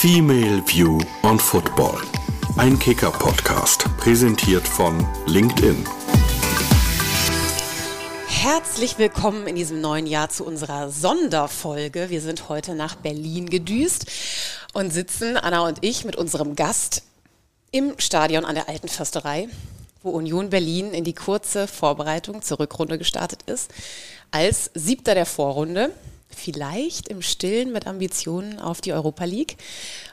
Female View on Football. Ein Kicker-Podcast, präsentiert von LinkedIn. Herzlich willkommen in diesem neuen Jahr zu unserer Sonderfolge. Wir sind heute nach Berlin gedüst und sitzen, Anna und ich, mit unserem Gast im Stadion an der Alten Försterei, wo Union Berlin in die kurze Vorbereitung zur Rückrunde gestartet ist, als Siebter der Vorrunde vielleicht im Stillen mit Ambitionen auf die Europa League.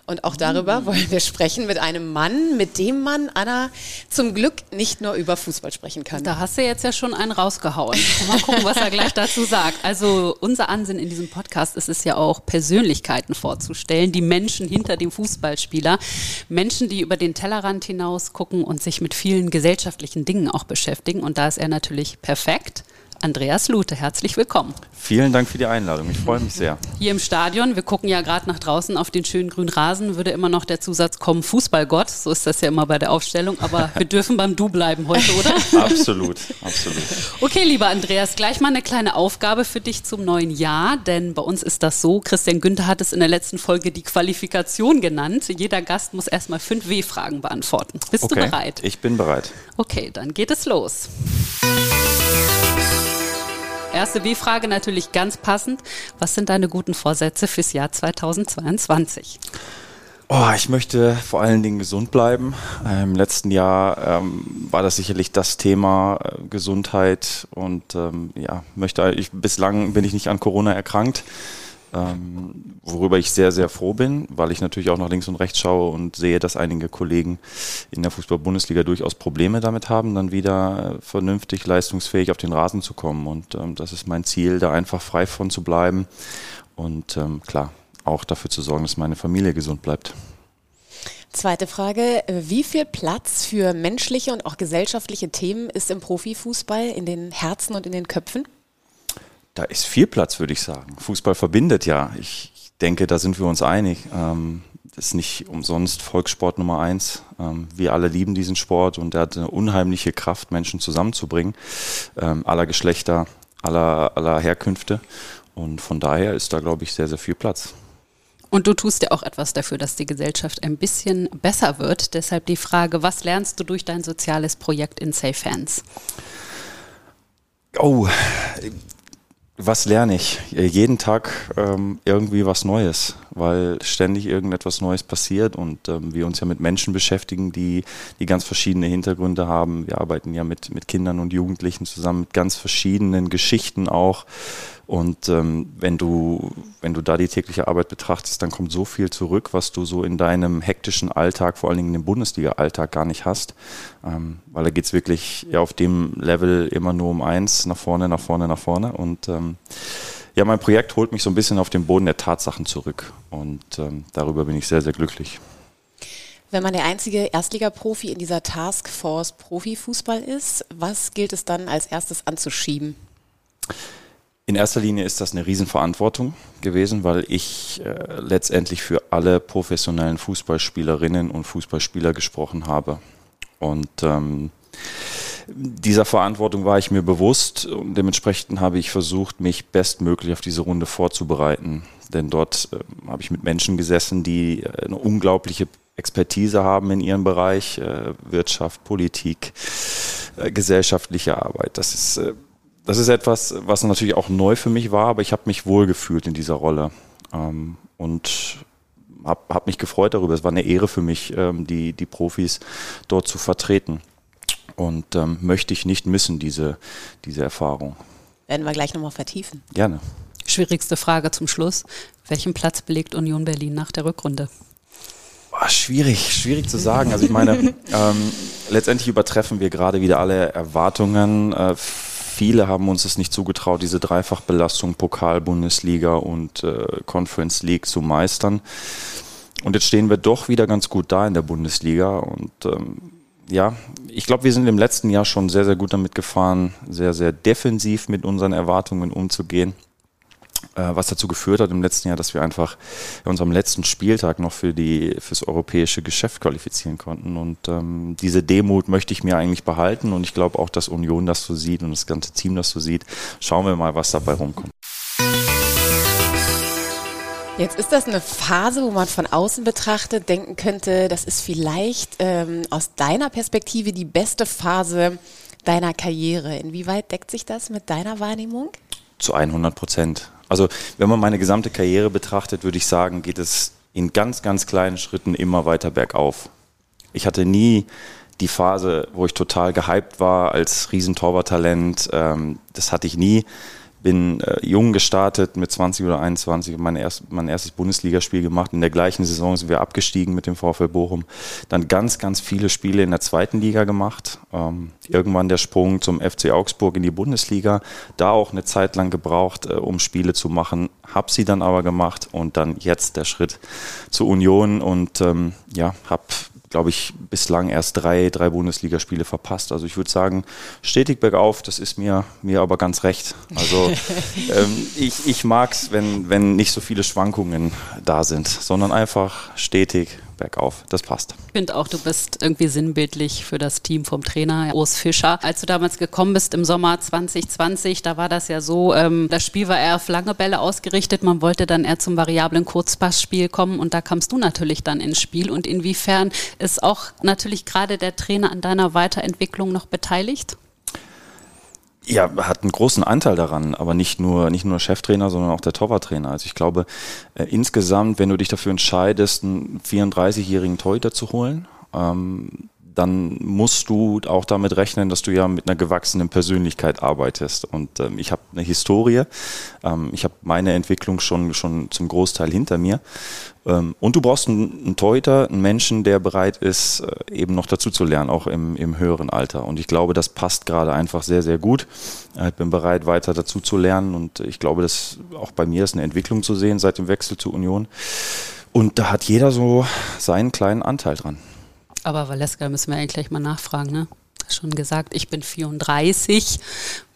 Und auch darüber wollen wir sprechen mit einem Mann, mit dem man, Anna, zum Glück nicht nur über Fußball sprechen kann. Da hast du jetzt ja schon einen rausgehauen. Mal gucken, was er gleich dazu sagt. Also unser Ansinn in diesem Podcast ist es ja auch, Persönlichkeiten vorzustellen, die Menschen hinter dem Fußballspieler. Menschen, die über den Tellerrand hinaus gucken und sich mit vielen gesellschaftlichen Dingen auch beschäftigen. Und da ist er natürlich perfekt. Andreas Lute, herzlich willkommen. Vielen Dank für die Einladung. Ich freue mich sehr. Hier im Stadion, wir gucken ja gerade nach draußen auf den schönen grünen Rasen, würde immer noch der Zusatz kommen, Fußballgott. So ist das ja immer bei der Aufstellung. Aber wir dürfen beim Du bleiben heute, oder? Absolut, absolut. Okay, lieber Andreas, gleich mal eine kleine Aufgabe für dich zum neuen Jahr. Denn bei uns ist das so, Christian Günther hat es in der letzten Folge die Qualifikation genannt. Jeder Gast muss erstmal fünf W-Fragen beantworten. Bist okay, du bereit? Ich bin bereit. Okay, dann geht es los. Erste W-Frage natürlich ganz passend. Was sind deine guten Vorsätze fürs Jahr 2022? Oh, ich möchte vor allen Dingen gesund bleiben. Im letzten Jahr ähm, war das sicherlich das Thema äh, Gesundheit und ähm, ja, möchte ich bislang bin ich nicht an Corona erkrankt ähm, worüber ich sehr, sehr froh bin, weil ich natürlich auch nach links und rechts schaue und sehe, dass einige Kollegen in der Fußball-Bundesliga durchaus Probleme damit haben, dann wieder äh, vernünftig leistungsfähig auf den Rasen zu kommen. Und ähm, das ist mein Ziel, da einfach frei von zu bleiben und ähm, klar, auch dafür zu sorgen, dass meine Familie gesund bleibt. Zweite Frage, wie viel Platz für menschliche und auch gesellschaftliche Themen ist im Profifußball in den Herzen und in den Köpfen? Da ist viel Platz, würde ich sagen. Fußball verbindet ja. Ich denke, da sind wir uns einig. Ähm, das ist nicht umsonst Volkssport Nummer eins. Ähm, wir alle lieben diesen Sport und er hat eine unheimliche Kraft, Menschen zusammenzubringen, ähm, aller Geschlechter, aller, aller Herkünfte. Und von daher ist da, glaube ich, sehr, sehr viel Platz. Und du tust ja auch etwas dafür, dass die Gesellschaft ein bisschen besser wird. Deshalb die Frage, was lernst du durch dein soziales Projekt in Safe Hands? Oh, was lerne ich? Jeden Tag ähm, irgendwie was Neues, weil ständig irgendetwas Neues passiert und ähm, wir uns ja mit Menschen beschäftigen, die, die ganz verschiedene Hintergründe haben. Wir arbeiten ja mit, mit Kindern und Jugendlichen zusammen, mit ganz verschiedenen Geschichten auch. Und ähm, wenn du, wenn du da die tägliche Arbeit betrachtest, dann kommt so viel zurück, was du so in deinem hektischen Alltag, vor allen Dingen im Bundesliga-Alltag, gar nicht hast. Ähm, weil da geht's wirklich ja auf dem Level immer nur um eins, nach vorne, nach vorne, nach vorne. Und ähm, ja, mein Projekt holt mich so ein bisschen auf den Boden der Tatsachen zurück. Und ähm, darüber bin ich sehr, sehr glücklich. Wenn man der einzige Erstligaprofi in dieser Taskforce Profifußball ist, was gilt es dann als erstes anzuschieben? In erster Linie ist das eine Riesenverantwortung gewesen, weil ich äh, letztendlich für alle professionellen Fußballspielerinnen und Fußballspieler gesprochen habe. Und ähm, dieser Verantwortung war ich mir bewusst und dementsprechend habe ich versucht, mich bestmöglich auf diese Runde vorzubereiten. Denn dort äh, habe ich mit Menschen gesessen, die äh, eine unglaubliche Expertise haben in ihrem Bereich, äh, Wirtschaft, Politik, äh, gesellschaftliche Arbeit. Das ist äh, das ist etwas, was natürlich auch neu für mich war, aber ich habe mich wohl gefühlt in dieser Rolle ähm, und habe hab mich gefreut darüber. Es war eine Ehre für mich, ähm, die, die Profis dort zu vertreten. Und ähm, möchte ich nicht missen, diese, diese Erfahrung. Werden wir gleich nochmal vertiefen. Gerne. Schwierigste Frage zum Schluss. Welchen Platz belegt Union Berlin nach der Rückrunde? Boah, schwierig, schwierig zu sagen. Also ich meine, ähm, letztendlich übertreffen wir gerade wieder alle Erwartungen. Äh, viele haben uns es nicht zugetraut, diese Dreifachbelastung Pokal, Bundesliga und äh, Conference League zu meistern. Und jetzt stehen wir doch wieder ganz gut da in der Bundesliga. Und ähm, ja, ich glaube, wir sind im letzten Jahr schon sehr, sehr gut damit gefahren, sehr, sehr defensiv mit unseren Erwartungen umzugehen. Äh, was dazu geführt hat im letzten Jahr, dass wir einfach in unserem letzten Spieltag noch für die fürs europäische Geschäft qualifizieren konnten. Und ähm, diese Demut möchte ich mir eigentlich behalten und ich glaube auch, dass Union das so sieht und das ganze Team das so sieht. Schauen wir mal, was dabei rumkommt. Jetzt ist das eine Phase, wo man von außen betrachtet denken könnte, das ist vielleicht ähm, aus deiner Perspektive die beste Phase deiner Karriere. Inwieweit deckt sich das mit deiner Wahrnehmung? Zu 100 Prozent. Also wenn man meine gesamte Karriere betrachtet, würde ich sagen, geht es in ganz, ganz kleinen Schritten immer weiter bergauf. Ich hatte nie die Phase, wo ich total gehypt war als Riesentorwarttalent. Ähm, das hatte ich nie bin äh, jung gestartet mit 20 oder 21, mein, erst, mein erstes Bundesligaspiel gemacht. In der gleichen Saison sind wir abgestiegen mit dem VfL Bochum. Dann ganz, ganz viele Spiele in der zweiten Liga gemacht. Ähm, irgendwann der Sprung zum FC Augsburg in die Bundesliga. Da auch eine Zeit lang gebraucht, äh, um Spiele zu machen. Hab sie dann aber gemacht und dann jetzt der Schritt zur Union und ähm, ja, hab glaube ich, bislang erst drei, drei Bundesligaspiele verpasst. Also ich würde sagen, stetig bergauf, das ist mir, mir aber ganz recht. Also ähm, ich, ich mag es, wenn, wenn nicht so viele Schwankungen da sind, sondern einfach stetig bergauf. Das passt. Ich finde auch, du bist irgendwie sinnbildlich für das Team vom Trainer Urs Fischer. Als du damals gekommen bist im Sommer 2020, da war das ja so, ähm, das Spiel war eher auf lange Bälle ausgerichtet. Man wollte dann eher zum variablen Kurzpassspiel kommen und da kamst du natürlich dann ins Spiel. Und inwiefern ist auch natürlich gerade der Trainer an deiner Weiterentwicklung noch beteiligt? Ja, hat einen großen Anteil daran, aber nicht nur, nicht nur Cheftrainer, sondern auch der Torwarttrainer. Also ich glaube, äh, insgesamt, wenn du dich dafür entscheidest, einen 34-jährigen Torhüter zu holen, ähm, dann musst du auch damit rechnen, dass du ja mit einer gewachsenen Persönlichkeit arbeitest. Und ähm, ich habe eine Historie, ähm, ich habe meine Entwicklung schon, schon zum Großteil hinter mir. Ähm, und du brauchst einen, Torhüter, einen Menschen, der bereit ist, äh, eben noch dazu zu lernen, auch im, im höheren Alter. Und ich glaube, das passt gerade einfach sehr, sehr gut. Ich bin bereit, weiter dazu zu lernen. Und ich glaube, dass auch bei mir ist eine Entwicklung zu sehen seit dem Wechsel zur Union. Und da hat jeder so seinen kleinen Anteil dran. Aber Valeska müssen wir eigentlich gleich mal nachfragen, ne? Schon gesagt, ich bin 34.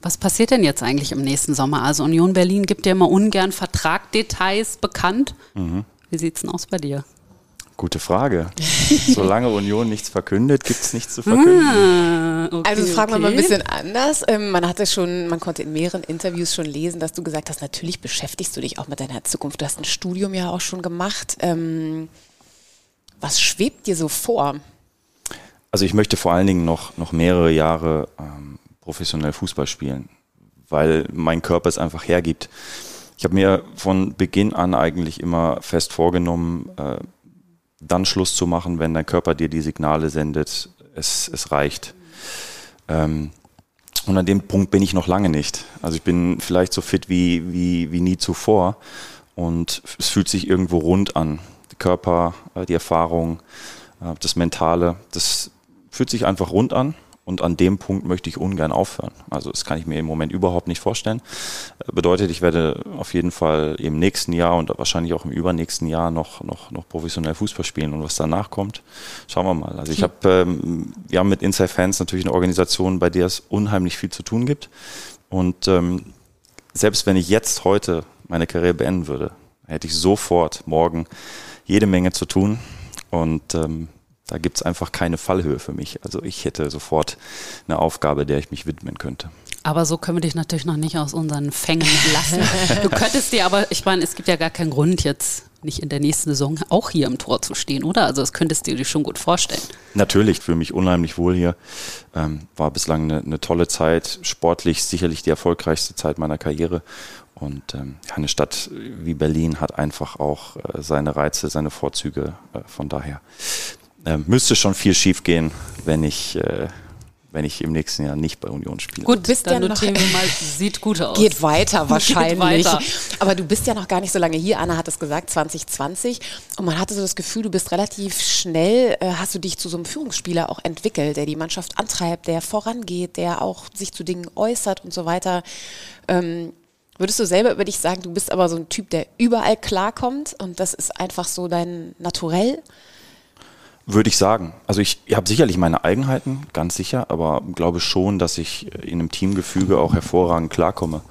Was passiert denn jetzt eigentlich im nächsten Sommer? Also Union Berlin gibt ja immer ungern Vertragdetails bekannt. Mhm. Wie sieht es denn aus bei dir? Gute Frage. Solange Union nichts verkündet, gibt es nichts zu verkünden. Ah, okay, also fragen okay. wir mal ein bisschen anders. Ähm, man hatte schon, man konnte in mehreren Interviews schon lesen, dass du gesagt hast, natürlich beschäftigst du dich auch mit deiner Zukunft. Du hast ein Studium ja auch schon gemacht. Ähm, was schwebt dir so vor? Also ich möchte vor allen Dingen noch, noch mehrere Jahre ähm, professionell Fußball spielen, weil mein Körper es einfach hergibt. Ich habe mir von Beginn an eigentlich immer fest vorgenommen, äh, dann Schluss zu machen, wenn dein Körper dir die Signale sendet, es, es reicht. Ähm, und an dem Punkt bin ich noch lange nicht. Also ich bin vielleicht so fit wie, wie, wie nie zuvor und es fühlt sich irgendwo rund an. Der Körper, äh, die Erfahrung, äh, das Mentale, das fühlt sich einfach rund an und an dem Punkt möchte ich ungern aufhören. Also das kann ich mir im Moment überhaupt nicht vorstellen. Äh, bedeutet, ich werde auf jeden Fall im nächsten Jahr und wahrscheinlich auch im übernächsten Jahr noch, noch, noch professionell Fußball spielen und was danach kommt, schauen wir mal. Also ich habe, ähm, wir haben mit Inside Fans natürlich eine Organisation, bei der es unheimlich viel zu tun gibt. Und ähm, selbst wenn ich jetzt heute meine Karriere beenden würde, hätte ich sofort morgen jede Menge zu tun. Und ähm, da gibt es einfach keine Fallhöhe für mich. Also ich hätte sofort eine Aufgabe, der ich mich widmen könnte. Aber so können wir dich natürlich noch nicht aus unseren Fängen lassen. Du könntest dir aber, ich meine, es gibt ja gar keinen Grund jetzt nicht in der nächsten Saison auch hier im Tor zu stehen, oder? Also das könntest du dir schon gut vorstellen. Natürlich, fühle mich unheimlich wohl hier. Ähm, war bislang eine, eine, tolle Zeit, sportlich sicherlich die erfolgreichste Zeit meiner Karriere. Und ähm, eine Stadt wie Berlin hat einfach auch äh, seine Reize, seine Vorzüge. Äh, von daher äh, müsste schon viel schief gehen, wenn ich, äh, wenn ich im nächsten Jahr nicht bei Union spiele. Gut, bist dann ja notieren wir mal, sieht gut aus. Geht weiter wahrscheinlich. Geht weiter. Aber du bist ja noch gar nicht so lange hier. Anna hat es gesagt, 2020. Und man hatte so das Gefühl, du bist relativ schnell, äh, hast du dich zu so einem Führungsspieler auch entwickelt, der die Mannschaft antreibt, der vorangeht, der auch sich zu Dingen äußert und so weiter. Ähm, Würdest du selber über dich sagen, du bist aber so ein Typ, der überall klarkommt und das ist einfach so dein Naturell? Würde ich sagen. Also ich habe sicherlich meine Eigenheiten, ganz sicher, aber glaube schon, dass ich in einem Teamgefüge auch hervorragend klarkomme.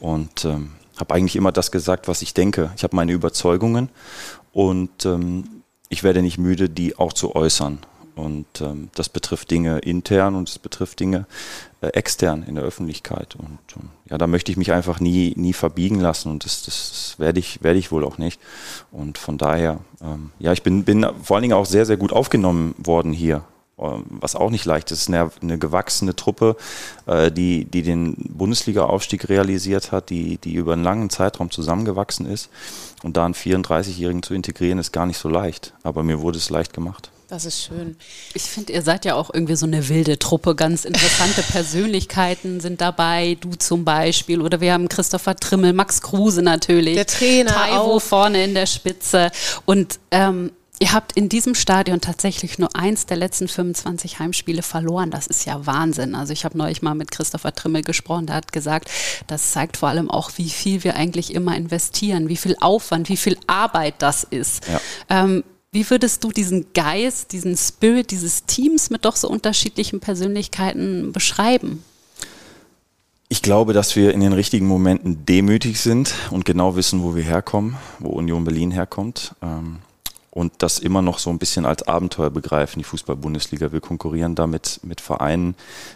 Und ähm, habe eigentlich immer das gesagt, was ich denke. Ich habe meine Überzeugungen und ähm, ich werde nicht müde, die auch zu äußern. Und ähm, das betrifft Dinge intern und es betrifft Dinge äh, extern in der Öffentlichkeit. Und ähm, ja, da möchte ich mich einfach nie, nie verbiegen lassen und das, das werde ich, werde ich wohl auch nicht. Und von daher, ähm, ja, ich bin, bin vor allen Dingen auch sehr, sehr gut aufgenommen worden hier ähm, was auch nicht leicht ist. Eine, eine gewachsene Truppe, äh, die, die den Bundesliga-Aufstieg realisiert hat, die, die über einen langen Zeitraum zusammengewachsen ist. Und da einen 34-Jährigen zu integrieren, ist gar nicht so leicht. Aber mir wurde es leicht gemacht. Das ist schön. Ich finde, ihr seid ja auch irgendwie so eine wilde Truppe. Ganz interessante Persönlichkeiten sind dabei. Du zum Beispiel. Oder wir haben Christopher Trimmel, Max Kruse natürlich. Der Trainer. Taiwo auch. vorne in der Spitze. Und ähm, Ihr habt in diesem Stadion tatsächlich nur eins der letzten 25 Heimspiele verloren. Das ist ja Wahnsinn. Also ich habe neulich mal mit Christopher Trimmel gesprochen, der hat gesagt, das zeigt vor allem auch, wie viel wir eigentlich immer investieren, wie viel Aufwand, wie viel Arbeit das ist. Ja. Ähm, wie würdest du diesen Geist, diesen Spirit dieses Teams mit doch so unterschiedlichen Persönlichkeiten beschreiben? Ich glaube, dass wir in den richtigen Momenten demütig sind und genau wissen, wo wir herkommen, wo Union Berlin herkommt. Ähm, und das immer noch so ein bisschen als Abenteuer begreifen, die Fußball-Bundesliga. Wir konkurrieren damit mit Vereinen,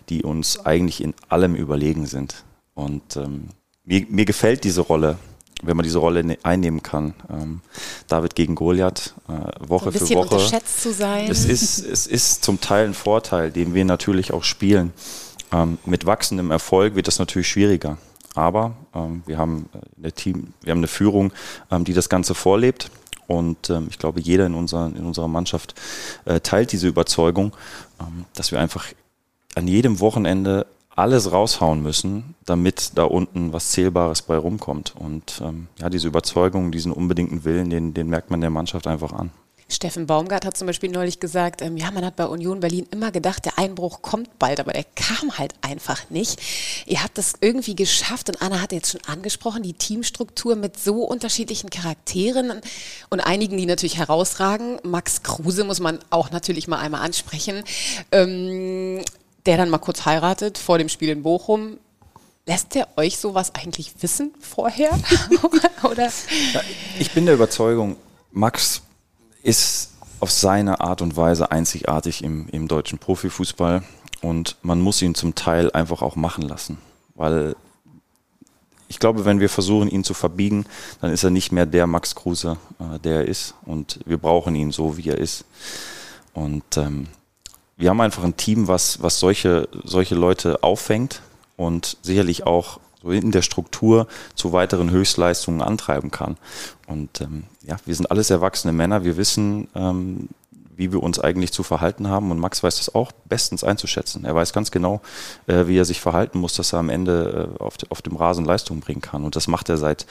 die uns eigentlich in allem überlegen sind. Und ähm, mir, mir gefällt diese Rolle, wenn man diese Rolle ne-, einnehmen kann. Ähm, David gegen Goliath, äh, Woche so für Woche. Unterschätzt zu sein. Es ist, es ist zum Teil ein Vorteil, den wir natürlich auch spielen. Ähm, mit wachsendem Erfolg wird das natürlich schwieriger. Aber ähm, wir haben eine Team, wir haben eine Führung, ähm, die das Ganze vorlebt und ähm, ich glaube, jeder in, unserer, in unserer Mannschaft äh, teilt diese Überzeugung, ähm, dass wir einfach an jedem Wochenende alles raushauen müssen, damit da unten was Zählbares bei rumkommt. Und ähm, ja, diese Überzeugung, diesen unbedingten Willen, den, den merkt man der Mannschaft einfach an. Steffen Baumgart hat zum Beispiel neulich gesagt, ähm, ja, man hat bei Union Berlin immer gedacht, der Einbruch kommt bald, aber der kam halt einfach nicht. Ihr habt das irgendwie geschafft und Anna hat jetzt schon angesprochen, die Teamstruktur mit so unterschiedlichen Charakteren und einigen, die natürlich herausragen. Max Kruse muss man auch natürlich mal einmal ansprechen, ähm, der dann mal kurz heiratet vor dem Spiel in Bochum. Lässt der euch sowas eigentlich wissen vorher? Oder? Ich bin der Überzeugung, Max ist auf seine Art und Weise einzigartig im, im deutschen Profifußball und man muss ihn zum Teil einfach auch machen lassen, weil ich glaube, wenn wir versuchen, ihn zu verbiegen, dann ist er nicht mehr der Max Kruse, äh, der er ist und wir brauchen ihn so, wie er ist. Und ähm, wir haben einfach ein Team, was, was solche, solche Leute auffängt und sicherlich auch so in der Struktur zu weiteren Höchstleistungen antreiben kann. Und ähm, ja, wir sind alles erwachsene Männer. Wir wissen, ähm, wie wir uns eigentlich zu verhalten haben. Und Max weiß das auch bestens einzuschätzen. Er weiß ganz genau, äh, wie er sich verhalten muss, dass er am Ende äh, auf, auf, dem Rasen Leistung bringen kann. Und das macht er seit,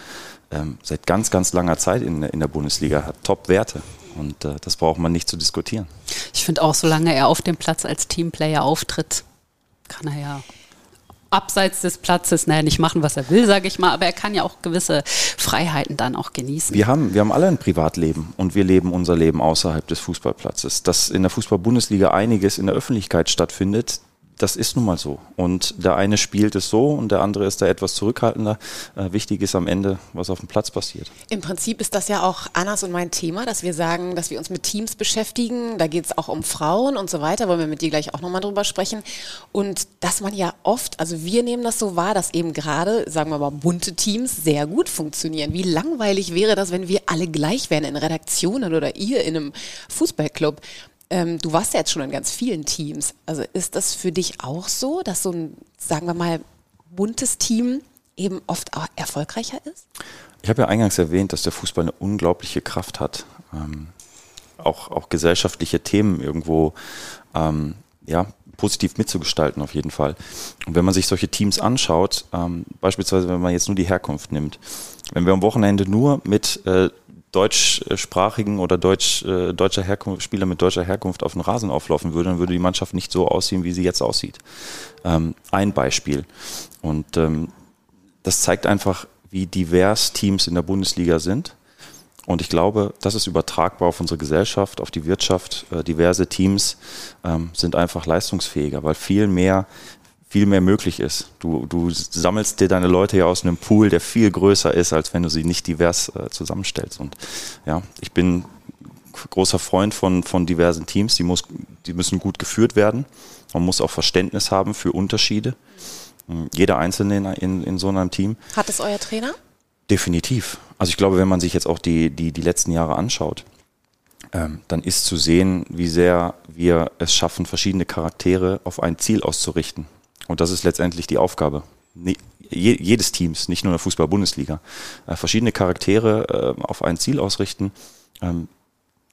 ähm, seit ganz, ganz langer Zeit in, in der Bundesliga. Hat Top-Werte. Und äh, das braucht man nicht zu diskutieren. Ich finde auch, solange er auf dem Platz als Teamplayer auftritt, kann er ja abseits des Platzes, naja, nicht machen, was er will, sage ich mal, aber er kann ja auch gewisse Freiheiten dann auch genießen. Wir haben, wir haben alle ein Privatleben und wir leben unser Leben außerhalb des Fußballplatzes. Dass in der Fußball-Bundesliga einiges in der Öffentlichkeit stattfindet, das ist nun mal so. Und der eine spielt es so und der andere ist da etwas zurückhaltender. Äh, wichtig ist am Ende, was auf dem Platz passiert. Im Prinzip ist das ja auch Annas und mein Thema, dass wir sagen, dass wir uns mit Teams beschäftigen. Da geht es auch um Frauen und so weiter, wollen wir mit dir gleich auch nochmal drüber sprechen. Und dass man ja oft, also wir nehmen das so wahr, dass eben gerade, sagen wir mal, bunte Teams sehr gut funktionieren. Wie langweilig wäre das, wenn wir alle gleich wären in Redaktionen oder ihr in einem Fußballclub? Ähm, du warst ja jetzt schon in ganz vielen Teams. Also ist das für dich auch so, dass so ein, sagen wir mal, buntes Team eben oft auch erfolgreicher ist? Ich habe ja eingangs erwähnt, dass der Fußball eine unglaubliche Kraft hat, ähm, auch, auch gesellschaftliche Themen irgendwo ähm, ja, positiv mitzugestalten auf jeden Fall. Und wenn man sich solche Teams anschaut, ähm, beispielsweise wenn man jetzt nur die Herkunft nimmt, wenn wir am Wochenende nur mit äh, deutschsprachigen oder deutsch, äh, deutscher Herkunft, Spieler mit deutscher Herkunft auf den Rasen auflaufen würde, dann würde die Mannschaft nicht so aussehen, wie sie jetzt aussieht. Ähm, ein Beispiel. Und ähm, das zeigt einfach, wie divers Teams in der Bundesliga sind. Und ich glaube, das ist übertragbar auf unsere Gesellschaft, auf die Wirtschaft. Äh, diverse Teams ähm, sind einfach leistungsfähiger, weil viel mehr viel mehr möglich ist. Du, du sammelst dir deine Leute ja aus einem Pool, der viel größer ist, als wenn du sie nicht divers äh, zusammenstellst. Und ja, ich bin großer Freund von, von diversen Teams. Die, muss, die müssen gut geführt werden. Man muss auch Verständnis haben für Unterschiede. Jeder Einzelne in, in so einem Team. Hat es euer Trainer? Definitiv. Also ich glaube, wenn man sich jetzt auch die, die, die letzten Jahre anschaut, ähm, dann ist zu sehen, wie sehr wir es schaffen, verschiedene Charaktere auf ein Ziel auszurichten. Und das ist letztendlich die Aufgabe jedes Teams, nicht nur in der Fußball-Bundesliga. Äh, verschiedene Charaktere äh, auf ein Ziel ausrichten. Ähm,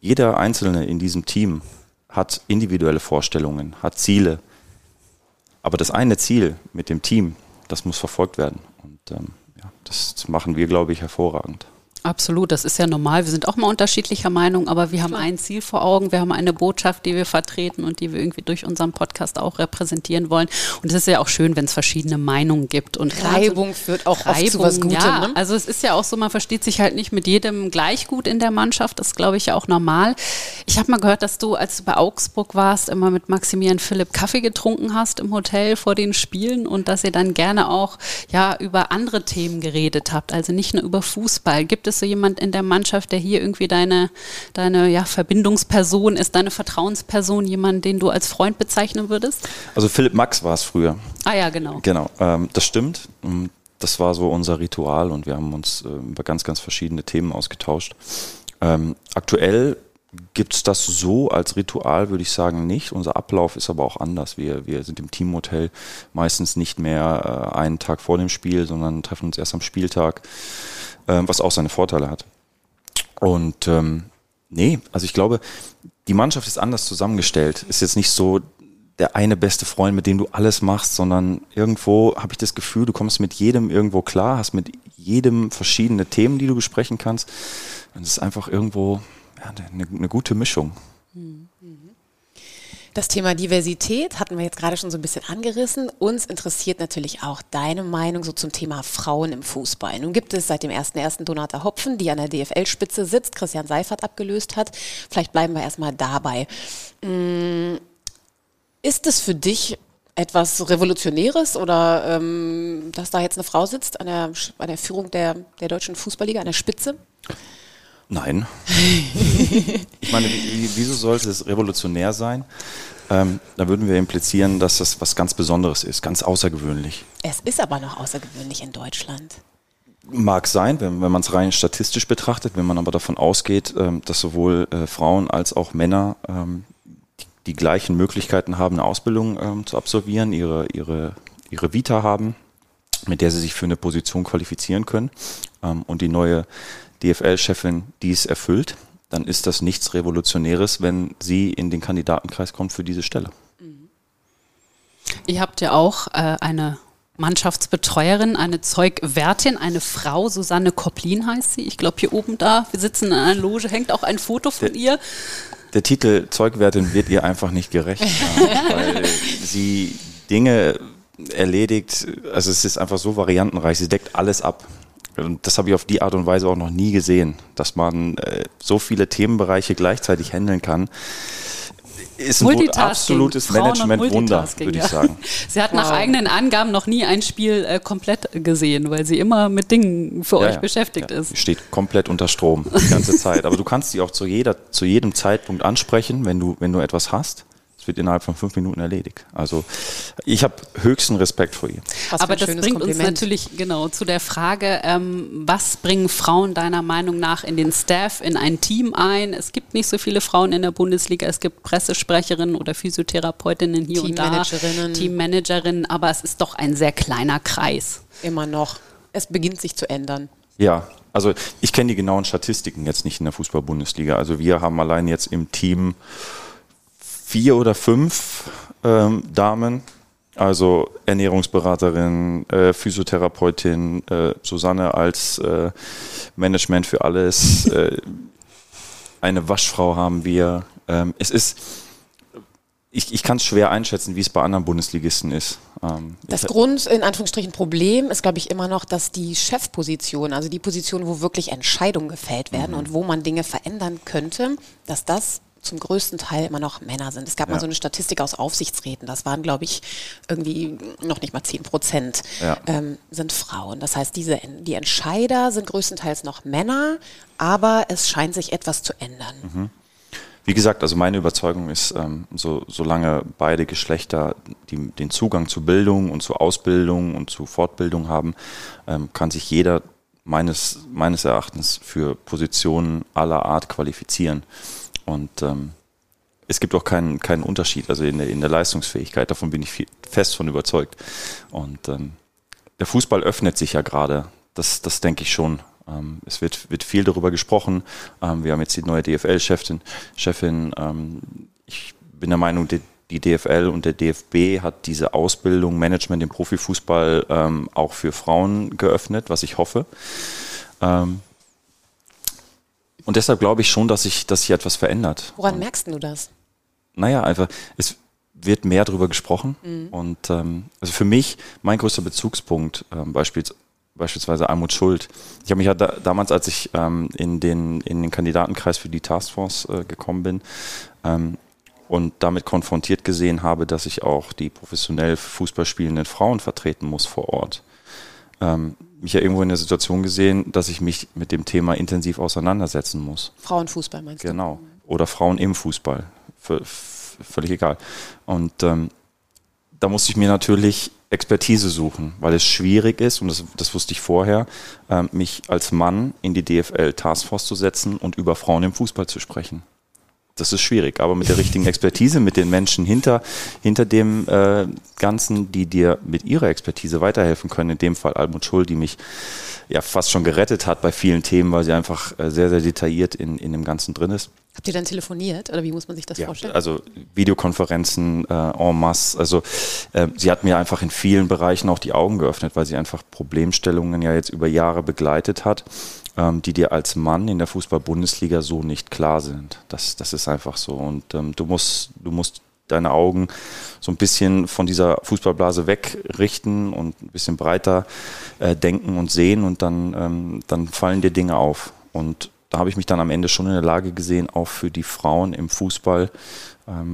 jeder Einzelne in diesem Team hat individuelle Vorstellungen, hat Ziele. Aber das eine Ziel mit dem Team, das muss verfolgt werden. Und ähm, ja, das machen wir, glaube ich, hervorragend. Absolut, das ist ja normal. Wir sind auch mal unterschiedlicher Meinung, aber wir haben Klar. ein Ziel vor Augen, wir haben eine Botschaft, die wir vertreten und die wir irgendwie durch unseren Podcast auch repräsentieren wollen. Und es ist ja auch schön, wenn es verschiedene Meinungen gibt. Und Reibung führt auch Reibung, oft zu was Gutem. Ja, ne? also es ist ja auch so, man versteht sich halt nicht mit jedem gleich gut in der Mannschaft. Das glaube ich ja auch normal. Ich habe mal gehört, dass du, als du bei Augsburg warst, immer mit Maximilian Philipp Kaffee getrunken hast im Hotel vor den Spielen und dass ihr dann gerne auch ja über andere Themen geredet habt, also nicht nur über Fußball. Gibt es so jemand in der Mannschaft, der hier irgendwie deine, deine ja, Verbindungsperson ist, deine Vertrauensperson, jemand, den du als Freund bezeichnen würdest? Also Philipp Max war es früher. Ah ja, genau. Genau, ähm, das stimmt. Ähm, das war so unser Ritual und wir haben uns äh, über ganz, ganz verschiedene Themen ausgetauscht. Ähm, aktuell gibt es das so als Ritual, würde ich sagen, nicht. Unser Ablauf ist aber auch anders. Wir, wir sind im Teamhotel meistens nicht mehr äh, einen Tag vor dem Spiel, sondern treffen uns erst am Spieltag äh, was auch seine Vorteile hat. Und ähm, nee, also ich glaube, die Mannschaft ist anders zusammengestellt. Ist jetzt nicht so der eine beste Freund, mit dem du alles machst, sondern irgendwo habe ich das Gefühl, du kommst mit jedem irgendwo klar, hast mit jedem verschiedene Themen, die du besprechen kannst. Und es ist einfach irgendwo ja, eine, eine gute Mischung. Mhm. Das Thema Diversität hatten wir jetzt gerade schon so ein bisschen angerissen. Uns interessiert natürlich auch deine Meinung so zum Thema Frauen im Fußball. Nun gibt es seit dem 1.1. Donata Hopfen, die an der DFL-Spitze sitzt, Christian Seifert abgelöst hat. Vielleicht bleiben wir erstmal dabei. Mm, ist es für dich etwas Revolutionäres oder ähm, dass da jetzt eine Frau sitzt an der, an der Führung der, der deutschen Fußballliga, an der Spitze? Nein. ich meine, wieso sollte es revolutionär sein? Ähm, da würden wir implizieren, dass das was ganz Besonderes ist, ganz außergewöhnlich. Es ist aber noch außergewöhnlich in Deutschland. Mag sein, wenn, wenn man es rein statistisch betrachtet, wenn man aber davon ausgeht, ähm, dass sowohl äh, Frauen als auch Männer ähm, die, die, gleichen Möglichkeiten haben, eine Ausbildung ähm, zu absolvieren, ihre, ihre, ihre Vita haben, mit der sie sich für eine Position qualifizieren können ähm, und die neue DFL-Chefin dies erfüllt, dann ist das nichts Revolutionäres, wenn sie in den Kandidatenkreis kommt für diese Stelle. Ihr habt ja auch äh, eine Mannschaftsbetreuerin, eine Zeugwertin, eine Frau, Susanne Koplin heißt sie. Ich glaube, hier oben da, wir sitzen in einer Loge, hängt auch ein Foto von der, ihr. Der Titel Zeugwertin wird ihr einfach nicht gerecht, weil sie Dinge erledigt, also es ist einfach so variantenreich, sie deckt alles ab. Und das habe ich auf die Art und Weise auch noch nie gesehen, dass man äh, so viele Themenbereiche gleichzeitig handeln kann. Ist ein absolutes Management-Wunder, würde ich sagen. Sie hat wow. nach eigenen Angaben noch nie ein Spiel äh, komplett gesehen, weil sie immer mit Dingen für ja, euch ja. beschäftigt ja. ist. Steht komplett unter Strom die ganze Zeit. Aber du kannst sie auch zu, jeder, zu jedem Zeitpunkt ansprechen, wenn du, wenn du etwas hast. Wird innerhalb von fünf Minuten erledigt. Also ich habe höchsten Respekt vor ihr. Aber das bringt Kompliment. uns natürlich genau zu der Frage, ähm, was bringen Frauen deiner Meinung nach in den Staff, in ein Team ein? Es gibt nicht so viele Frauen in der Bundesliga. Es gibt Pressesprecherinnen oder Physiotherapeutinnen hier und da, Teammanagerinnen, aber es ist doch ein sehr kleiner Kreis. Immer noch. Es beginnt sich zu ändern. Ja, also ich kenne die genauen Statistiken jetzt nicht in der Fußball-Bundesliga. Also wir haben allein jetzt im Team vier oder fünf ähm, Damen, also Ernährungsberaterin, äh, Physiotherapeutin, äh, Susanne als äh, Management für alles, äh, eine Waschfrau haben wir. Ähm, es ist, ich, ich kann es schwer einschätzen, wie es bei anderen Bundesligisten ist. Ähm, das Grund, in Anführungsstrichen, Problem ist, glaube ich, immer noch, dass die Chefposition, also die Position, wo wirklich Entscheidungen gefällt werden mhm. und wo man Dinge verändern könnte, dass das zum größten Teil immer noch Männer sind. Es gab ja. mal so eine Statistik aus Aufsichtsräten, das waren, glaube ich, irgendwie noch nicht mal 10 Prozent ja. ähm, sind Frauen. Das heißt, diese, die Entscheider sind größtenteils noch Männer, aber es scheint sich etwas zu ändern. Mhm. wie gesagt, also meine Überzeugung ist, ähm, so, solange beide Geschlechter die, den Zugang zu Bildung und zu Ausbildung und zu Fortbildung haben, ähm, kann sich jeder meines, meines Erachtens für Positionen aller Art qualifizieren. Und ähm, es gibt auch keinen, keinen Unterschied, also in der, in der Leistungsfähigkeit, davon bin ich viel, fest von überzeugt. Und ähm, der Fußball öffnet sich ja gerade, das, das denke ich schon. Ähm, es wird, wird viel darüber gesprochen. Ähm, wir haben jetzt die neue DFL-Chefin. Chefin, ähm, ich bin der Meinung, die, die DFL und der DFB hat diese Ausbildung, Management im Profifußball ähm, auch für Frauen geöffnet, was ich hoffe. Ähm, und deshalb glaube ich schon, dass sich, dass sich etwas verändert. Woran und, merkst du das? Naja, einfach, es wird mehr darüber gesprochen. Mhm. Und ähm, also für mich, mein größter Bezugspunkt, ähm, beispielsweise beispielsweise Almut Schuld. Ich habe mich ja da, damals, als ich ähm, in, den, in den Kandidatenkreis für die Taskforce äh, gekommen bin ähm, und damit konfrontiert gesehen habe, dass ich auch die professionell Fußball spielenden Frauen vertreten muss vor Ort. Ähm, mich ja irgendwo in der Situation gesehen, dass ich mich mit dem Thema intensiv auseinandersetzen muss. Frauenfußball meinst du? Genau. Oder Frauen im Fußball. V völlig egal. Und ähm, da musste ich mir natürlich Expertise suchen, weil es schwierig ist, und das, das wusste ich vorher, ähm, mich als Mann in die DFL Taskforce zu setzen und über Frauen im Fußball zu sprechen. Das ist schwierig, aber mit der richtigen Expertise, mit den Menschen hinter, hinter dem äh, Ganzen, die dir mit ihrer Expertise weiterhelfen können, in dem Fall Almut Schul, die mich ja fast schon gerettet hat bei vielen Themen, weil sie einfach äh, sehr, sehr detailliert in, in dem Ganzen drin ist. Habt ihr dann telefoniert oder wie muss man sich das ja, vorstellen? Also Videokonferenzen äh, en masse. Also äh, sie hat mir einfach in vielen Bereichen auch die Augen geöffnet, weil sie einfach Problemstellungen ja jetzt über Jahre begleitet hat, ähm, die dir als Mann in der Fußball-Bundesliga so nicht klar sind. Das, das ist einfach so. Und ähm, du musst, du musst deine Augen so ein bisschen von dieser Fußballblase wegrichten und ein bisschen breiter äh, denken und sehen und dann, ähm, dann fallen dir Dinge auf. Und da habe ich mich dann am Ende schon in der Lage gesehen, auch für die Frauen im Fußball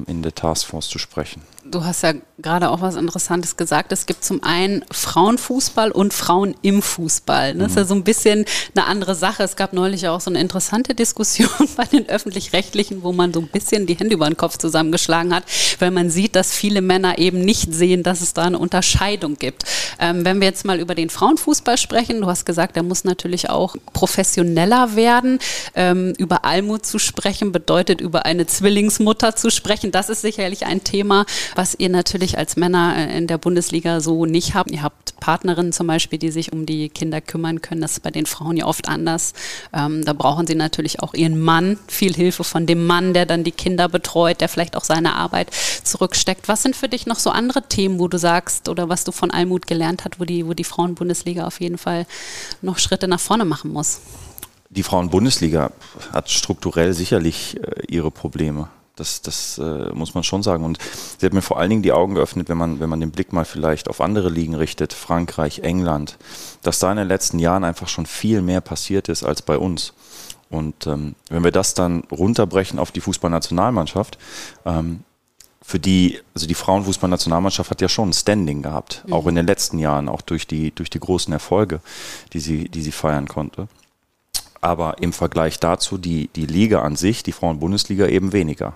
in der Taskforce zu sprechen. Du hast ja gerade auch was Interessantes gesagt. Es gibt zum einen Frauenfußball und Frauen im Fußball. Das ist ja so ein bisschen eine andere Sache. Es gab neulich auch so eine interessante Diskussion bei den Öffentlich-Rechtlichen, wo man so ein bisschen die Hände über den Kopf zusammengeschlagen hat, weil man sieht, dass viele Männer eben nicht sehen, dass es da eine Unterscheidung gibt. Ähm, wenn wir jetzt mal über den Frauenfußball sprechen, du hast gesagt, der muss natürlich auch professioneller werden. Ähm, über Almut zu sprechen bedeutet, über eine Zwillingsmutter zu sprechen. Das ist sicherlich ein Thema, was ihr natürlich als Männer äh, in der Bundesliga so nicht habt. Ihr habt Partnerinnen zum Beispiel, die sich um die Kinder kümmern können. Das ist bei den Frauen ja oft anders. Ähm, da brauchen sie natürlich auch ihren Mann, viel Hilfe von dem Mann, der dann die Kinder betreut, der vielleicht auch seine Arbeit zurücksteckt. Was sind für dich noch so andere Themen, wo du sagst oder was du von Almut gelernt hast, wo die, wo die Frauen-Bundesliga auf jeden Fall noch Schritte nach vorne machen muss? Die Frauen-Bundesliga hat strukturell sicherlich äh, ihre Probleme. Das, das äh, muss man schon sagen. Und sie hat mir vor allen Dingen die Augen geöffnet, wenn man, wenn man den Blick mal vielleicht auf andere Ligen richtet, Frankreich, England, dass da in den letzten Jahren einfach schon viel mehr passiert ist als bei uns. Und ähm, wenn wir das dann runterbrechen auf die Fußballnationalmannschaft, ähm, für die, also die Frauenfußballnationalmannschaft hat ja schon ein Standing gehabt, mhm. auch in den letzten Jahren, auch durch die, durch die großen Erfolge, die sie, die sie feiern konnte aber im Vergleich dazu die, die Liga an sich, die Frauen-Bundesliga, eben weniger.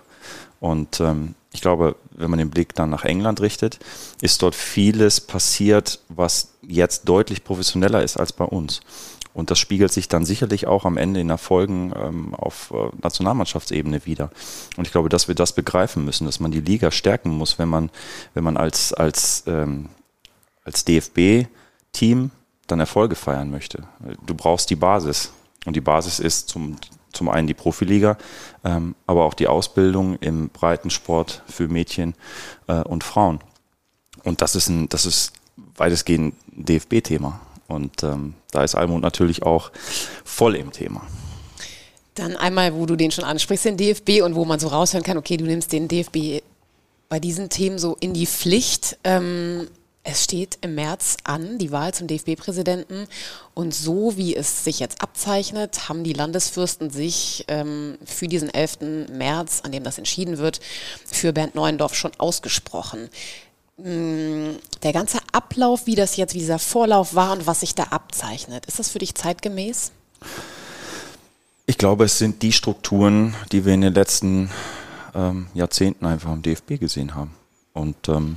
Und ähm, ich glaube, wenn man den Blick dann nach England richtet, ist dort vieles passiert, was jetzt deutlich professioneller ist als bei uns. Und das spiegelt sich dann sicherlich auch am Ende in Erfolgen ähm, auf äh, Nationalmannschaftsebene wieder. Und ich glaube, dass wir das begreifen müssen, dass man die Liga stärken muss, wenn man, wenn man als, als, ähm, als DFB-Team dann Erfolge feiern möchte. Du brauchst die Basis. Und die Basis ist zum, zum einen die Profiliga, ähm, aber auch die Ausbildung im Breitensport für Mädchen äh, und Frauen. Und das ist ein, das ist weitestgehend ein DFB-Thema. Und ähm, da ist Almut natürlich auch voll im Thema. Dann einmal, wo du den schon ansprichst, den DFB und wo man so raushören kann, okay, du nimmst den DFB bei diesen Themen so in die Pflicht. Ähm, es steht im März an, die Wahl zum DFB-Präsidenten. Und so wie es sich jetzt abzeichnet, haben die Landesfürsten sich ähm, für diesen 11. März, an dem das entschieden wird, für Bernd Neuendorf schon ausgesprochen. Mm, der ganze Ablauf, wie das jetzt, wie dieser Vorlauf war und was sich da abzeichnet, ist das für dich zeitgemäß? Ich glaube, es sind die Strukturen, die wir in den letzten ähm, Jahrzehnten einfach im DFB gesehen haben. Und ähm,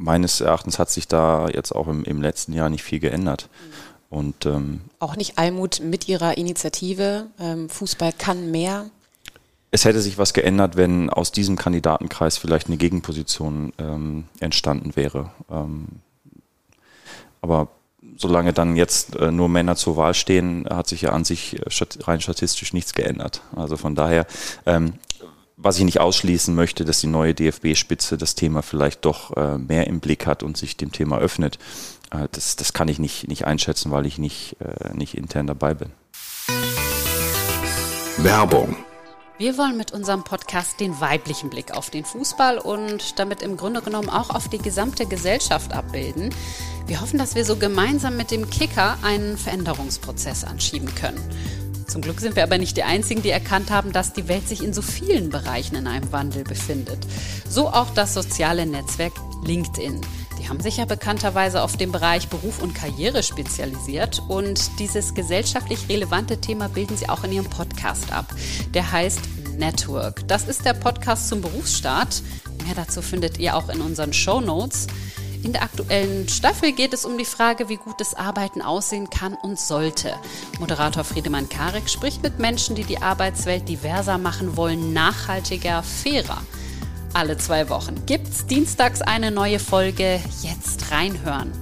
meines Erachtens hat sich da jetzt auch im, im letzten Jahr nicht viel geändert. Und, ähm, auch nicht Almut mit ihrer Initiative, ähm, Fußball kann mehr. Es hätte sich was geändert, wenn aus diesem Kandidatenkreis vielleicht eine Gegenposition ähm, entstanden wäre. Ähm, aber solange dann jetzt äh, nur Männer zur Wahl stehen, hat sich ja an sich äh, rein statistisch nichts geändert. Also von daher, ähm, was ich nicht ausschließen möchte, dass die neue DFB-Spitze das Thema vielleicht doch äh, mehr im Blick hat und sich dem Thema öffnet. Äh, das, das kann ich nicht, nicht einschätzen, weil ich nicht, äh, nicht intern dabei bin. Werbung wir wollen mit unserem Podcast den weiblichen Blick auf den Fußball und damit im Grunde genommen auch auf die gesamte Gesellschaft abbilden. Wir hoffen, dass wir so gemeinsam mit dem Kicker einen Veränderungsprozess anschieben können. Zum Glück sind wir aber nicht die Einzigen, die erkannt haben, dass die Welt sich in so vielen Bereichen in einem Wandel befindet. So auch das soziale Netzwerk LinkedIn. Die haben sich ja bekannterweise auf den Bereich Beruf und Karriere spezialisiert und dieses gesellschaftlich relevante Thema bilden sie auch in ihrem Podcast ab. Der heißt Network. Das ist der Podcast zum Berufsstart. Mehr dazu findet ihr auch in unseren Show Notes. In der aktuellen Staffel geht es um die Frage, wie gutes Arbeiten aussehen kann und sollte. Moderator Friedemann Karek spricht mit Menschen, die die Arbeitswelt diverser machen wollen, nachhaltiger, fairer alle zwei Wochen gibt's dienstags eine neue Folge. Jetzt reinhören.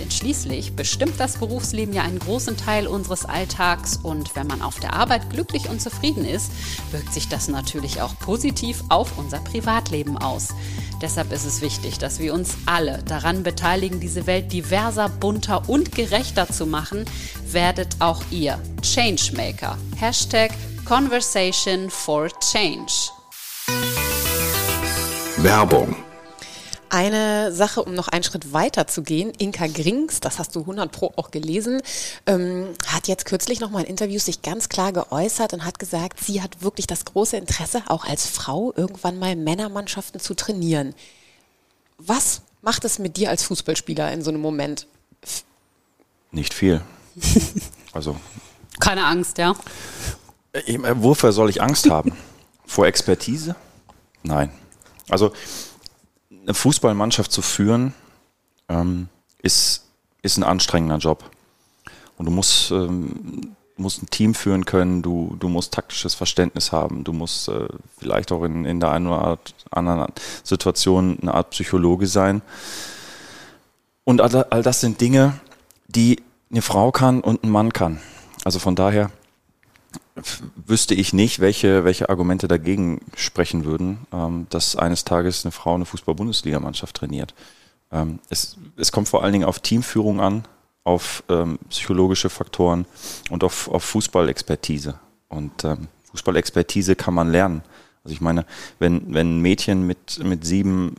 Denn schließlich bestimmt das Berufsleben ja einen großen Teil unseres Alltags und wenn man auf der Arbeit glücklich und zufrieden ist, wirkt sich das natürlich auch positiv auf unser Privatleben aus. Deshalb ist es wichtig, dass wir uns alle daran beteiligen, diese Welt diverser, bunter und gerechter zu machen. Werdet auch ihr Changemaker. Hashtag Conversation for Change. Werbung. Eine Sache, um noch einen Schritt weiter zu gehen. Inka Grings, das hast du 100 Pro auch gelesen, ähm, hat jetzt kürzlich noch mal in Interviews sich ganz klar geäußert und hat gesagt, sie hat wirklich das große Interesse, auch als Frau irgendwann mal Männermannschaften zu trainieren. Was macht es mit dir als Fußballspieler in so einem Moment? Nicht viel. also. Keine Angst, ja. Äh, wofür soll ich Angst haben? Vor Expertise? Nein. Also eine Fußballmannschaft zu führen, ähm, ist, ist ein anstrengender Job. Und du musst, ähm, musst ein Team führen können, du, du musst taktisches Verständnis haben, du musst äh, vielleicht auch in, in der einen oder anderen Situation eine Art Psychologe sein. Und all, all das sind Dinge, die eine Frau kann und ein Mann kann. Also von daher wüsste ich nicht, welche, welche Argumente dagegen sprechen würden, ähm, dass eines Tages eine Frau eine Fußball-Bundesligamannschaft trainiert. Ähm, es, es kommt vor allen Dingen auf Teamführung an, auf ähm, psychologische Faktoren und auf, auf Fußballexpertise. Und ähm, Fußballexpertise kann man lernen. Also ich meine, wenn, wenn ein Mädchen mit, mit sieben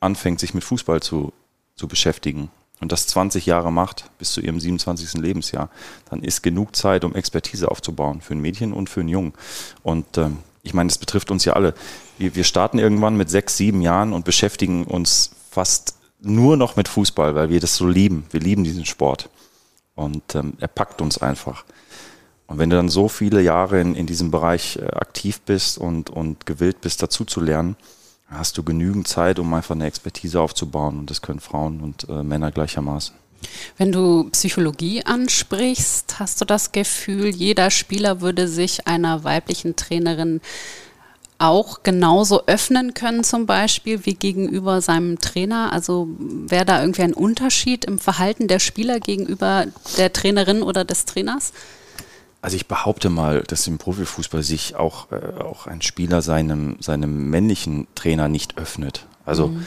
anfängt, sich mit Fußball zu, zu beschäftigen und das 20 Jahre macht, bis zu ihrem 27. Lebensjahr, dann ist genug Zeit, um Expertise aufzubauen für ein Mädchen und für einen Jungen. Und ähm, ich meine, das betrifft uns ja alle. Wir, wir starten irgendwann mit sechs, sieben Jahren und beschäftigen uns fast nur noch mit Fußball, weil wir das so lieben. Wir lieben diesen Sport. Und ähm, er packt uns einfach. Und wenn du dann so viele Jahre in, in diesem Bereich äh, aktiv bist und, und gewillt bist, dazu zu lernen, hast du genügend Zeit, um einfach eine Expertise aufzubauen. Und das können Frauen und äh, Männer gleichermaßen. Wenn du Psychologie ansprichst, hast du das Gefühl, jeder Spieler würde sich einer weiblichen Trainerin auch genauso öffnen können, zum Beispiel wie gegenüber seinem Trainer? Also wäre da irgendwie ein Unterschied im Verhalten der Spieler gegenüber der Trainerin oder des Trainers? Also ich behaupte mal, dass im Profifußball sich auch, äh, auch ein Spieler seinem, seinem männlichen Trainer nicht öffnet. Also mhm.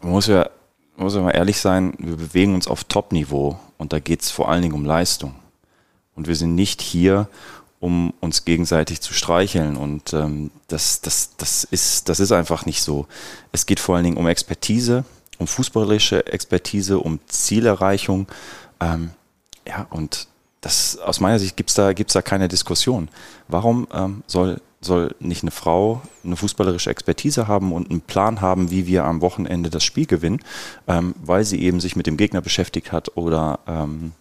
man muss ja, man muss ja mal ehrlich sein, wir bewegen uns auf Top-Niveau und da geht es vor allen Dingen um Leistung. Und wir sind nicht hier, um uns gegenseitig zu streicheln. Und ähm, das, das, das, ist, das ist einfach nicht so. Es geht vor allen Dingen um Expertise, um fußballerische Expertise, um Zielerreichung. Ähm, ja, und das, aus meiner Sicht gibt's da, gibt's da keine Diskussion. Warum ähm, soll, soll nicht eine Frau eine fußballerische Expertise haben und einen Plan haben, wie wir am Wochenende das Spiel gewinnen, ähm, weil sie eben sich mit dem Gegner beschäftigt hat oder ähm,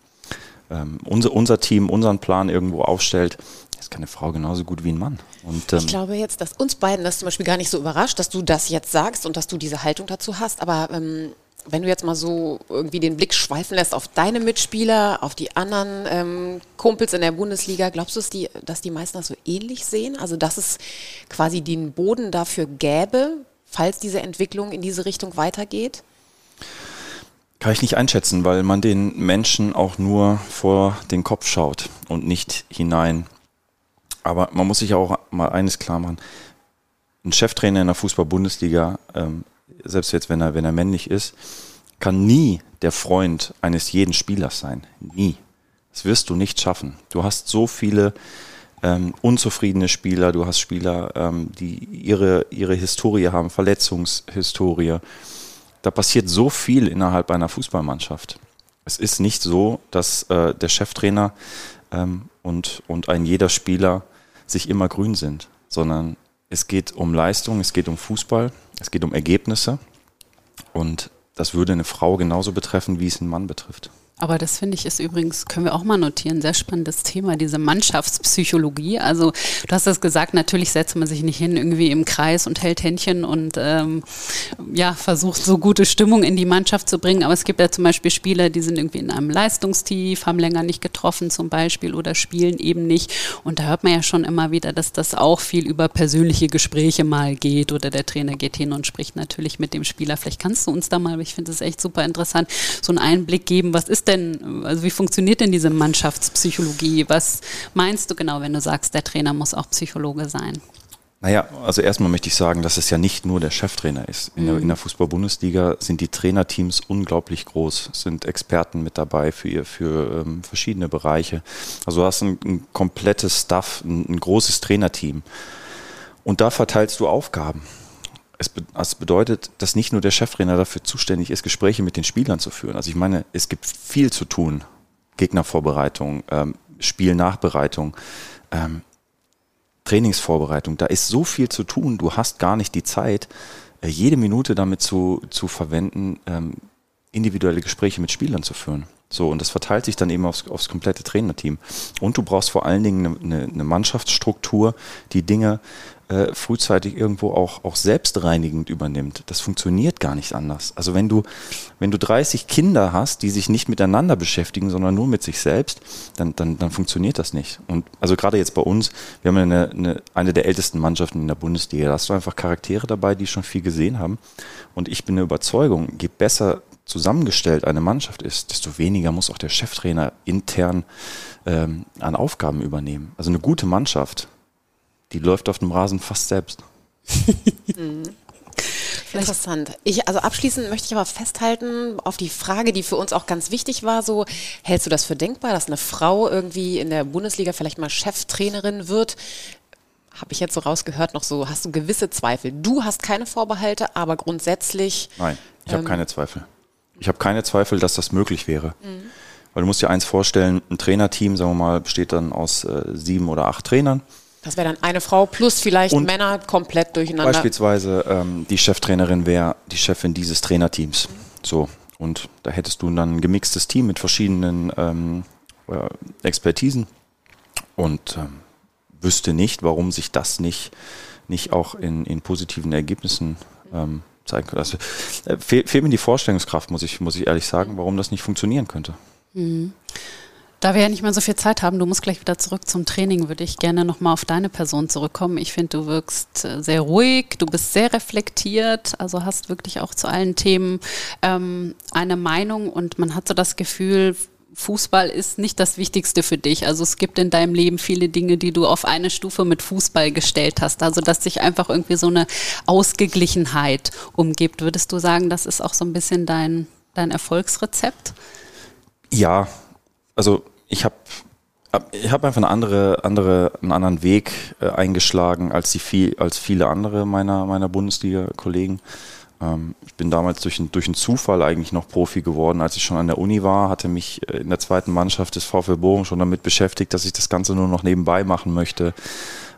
ähm, unser, unser Team unseren Plan irgendwo aufstellt. das kann eine Frau genauso gut wie ein Mann. Und, ähm, ich glaube jetzt, dass uns beiden das zum Beispiel gar nicht so überrascht, dass du das jetzt sagst und dass du diese Haltung dazu hast. Aber ähm, wenn du jetzt mal so irgendwie den Blick schweifen lässt auf deine Mitspieler, auf die anderen ähm, Kumpels in der Bundesliga, glaubst du, dass die, dass die meisten das so ähnlich sehen? Also, dass es quasi den Boden dafür gäbe, falls diese Entwicklung in diese Richtung weitergeht? Kann ich nicht einschätzen, weil man den Menschen auch nur vor den Kopf schaut und nicht hinein. Aber man muss sich auch mal eines klar machen. Ein Cheftrainer in der Fußball-Bundesliga, ähm, selbst jetzt, wenn er, wenn er männlich ist, kann nie der Freund eines jeden Spielers sein. Nie. Das wirst du nicht schaffen. Du hast so viele ähm, unzufriedene Spieler, du hast Spieler, ähm, die ihre, ihre Historie haben, Verletzungshistorie da passiert so viel innerhalb einer Fußballmannschaft. Es ist nicht so, dass äh, der Cheftrainer ähm, und, und ein jeder Spieler sich immer grün sind, sondern es geht um Leistung, es geht um Fußball, es geht um Ergebnisse und das würde eine Frau genauso betreffen, wie es einen Mann betrifft. Aber das finde ich ist übrigens, können wir auch mal notieren, sehr spannendes Thema, diese Mannschaftspsychologie. Also du hast das gesagt, natürlich setzt man sich nicht hin irgendwie im Kreis und hält Händchen und ähm, ja, versucht so gute Stimmung in die Mannschaft zu bringen. Aber es gibt ja zum Beispiel Spieler, die sind irgendwie in einem Leistungstief, haben länger nicht getroffen zum Beispiel oder spielen eben nicht. Und da hört man ja schon immer wieder, dass das auch viel über persönliche Gespräche mal geht oder der Trainer geht hin und spricht natürlich mit dem Spieler. Vielleicht kannst du uns da mal, ich finde es echt super interessant, so einen Einblick geben, was ist denn, also wie funktioniert denn diese Mannschaftspsychologie? Was meinst du genau, wenn du sagst, der Trainer muss auch Psychologe sein? Naja, also erstmal möchte ich sagen, dass es ja nicht nur der Cheftrainer ist. In, mhm. der, in der Fußball-Bundesliga sind die Trainerteams unglaublich groß, sind Experten mit dabei für, ihr, für ähm, verschiedene Bereiche. Also du hast ein, ein komplettes Staff, ein, ein großes Trainerteam. Und da verteilst du Aufgaben es, also bedeutet, dass nicht nur der Cheftrainer dafür zuständig ist, Gespräche mit den Spielern zu führen. Also ich meine, es gibt viel zu tun. Gegnervorbereitung, ähm, Spielnachbereitung, ähm, Trainingsvorbereitung. Da ist so viel zu tun. Du hast gar nicht die Zeit, äh, jede Minute damit zu, zu verwenden, ähm, individuelle Gespräche mit Spielern zu führen. So, und das verteilt sich dann eben aufs, aufs komplette Trainerteam. Und du brauchst vor allen Dingen eine, eine Mannschaftsstruktur, die Dinge äh, frühzeitig irgendwo auch, auch selbstreinigend übernimmt. Das funktioniert gar nicht anders. Also wenn du, wenn du 30 Kinder hast, die sich nicht miteinander beschäftigen, sondern nur mit sich selbst, dann, dann, dann funktioniert das nicht. Und also gerade jetzt bei uns, wir haben eine, eine, eine der ältesten Mannschaften in der Bundesliga. Da hast du einfach Charaktere dabei, die schon viel gesehen haben. Und ich bin der Überzeugung, je besser zusammengestellt eine Mannschaft ist, desto weniger muss auch der Cheftrainer intern ähm, an Aufgaben übernehmen. Also eine gute Mannschaft die läuft auf dem Rasen fast selbst. Interessant. Ich, also abschließend möchte ich aber festhalten auf die Frage, die für uns auch ganz wichtig war, so, hältst du das für denkbar, dass eine Frau irgendwie in der Bundesliga vielleicht mal Cheftrainerin wird? Habe ich jetzt so rausgehört, noch so, hast du gewisse Zweifel? Du hast keine Vorbehalte, aber grundsätzlich. Nein, ich ähm, habe keine Zweifel. Ich habe keine Zweifel, dass das möglich wäre. Mhm. Weil du musst dir eins vorstellen, ein Trainerteam, sagen wir mal, besteht dann aus äh, sieben oder acht Trainern. Das wäre dann eine Frau plus vielleicht und Männer komplett durcheinander. Beispielsweise ähm, die Cheftrainerin wäre die Chefin dieses Trainerteams. So. Und da hättest du dann ein gemixtes Team mit verschiedenen ähm, äh, Expertisen und ähm, wüsste nicht, warum sich das nicht, nicht auch in, in positiven Ergebnissen ähm, zeigen könnte. Also, äh, fehl, fehlt mir die Vorstellungskraft, muss ich, muss ich ehrlich sagen, warum das nicht funktionieren könnte. Mhm. Da wir ja nicht mehr so viel Zeit haben, du musst gleich wieder zurück zum Training, würde ich gerne nochmal auf deine Person zurückkommen. Ich finde, du wirkst äh, sehr ruhig, du bist sehr reflektiert, also hast wirklich auch zu allen Themen ähm, eine Meinung und man hat so das Gefühl, Fußball ist nicht das Wichtigste für dich. Also es gibt in deinem Leben viele Dinge, die du auf eine Stufe mit Fußball gestellt hast. Also dass sich einfach irgendwie so eine Ausgeglichenheit umgibt. Würdest du sagen, das ist auch so ein bisschen dein, dein Erfolgsrezept? Ja, also ich habe ich habe einfach eine andere, andere, einen anderen Weg äh, eingeschlagen als, die viel, als viele andere meiner, meiner Bundesliga-Kollegen. Ähm, ich bin damals durch, durch einen Zufall eigentlich noch Profi geworden. Als ich schon an der Uni war, hatte mich äh, in der zweiten Mannschaft des VfL Bochum schon damit beschäftigt, dass ich das Ganze nur noch nebenbei machen möchte.